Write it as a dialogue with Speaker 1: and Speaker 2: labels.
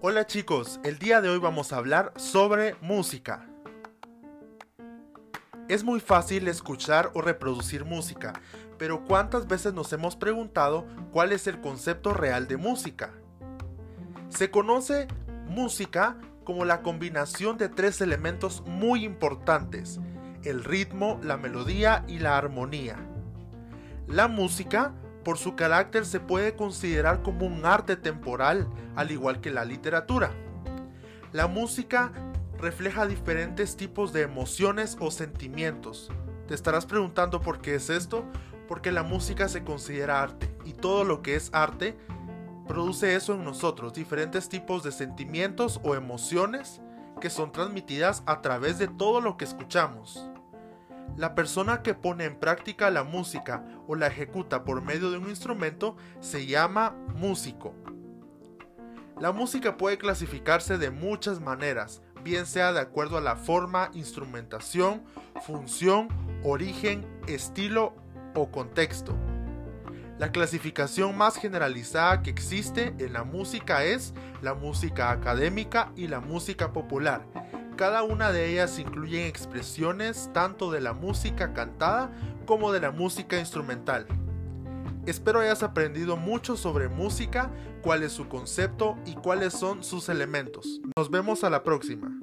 Speaker 1: Hola chicos, el día de hoy vamos a hablar sobre música. Es muy fácil escuchar o reproducir música, pero ¿cuántas veces nos hemos preguntado cuál es el concepto real de música? Se conoce música como la combinación de tres elementos muy importantes, el ritmo, la melodía y la armonía. La música, por su carácter, se puede considerar como un arte temporal, al igual que la literatura. La música refleja diferentes tipos de emociones o sentimientos. Te estarás preguntando por qué es esto, porque la música se considera arte y todo lo que es arte produce eso en nosotros, diferentes tipos de sentimientos o emociones que son transmitidas a través de todo lo que escuchamos. La persona que pone en práctica la música o la ejecuta por medio de un instrumento se llama músico. La música puede clasificarse de muchas maneras, bien sea de acuerdo a la forma, instrumentación, función, origen, estilo o contexto. La clasificación más generalizada que existe en la música es la música académica y la música popular. Cada una de ellas incluye expresiones tanto de la música cantada como de la música instrumental. Espero hayas aprendido mucho sobre música, cuál es su concepto y cuáles son sus elementos. Nos vemos a la próxima.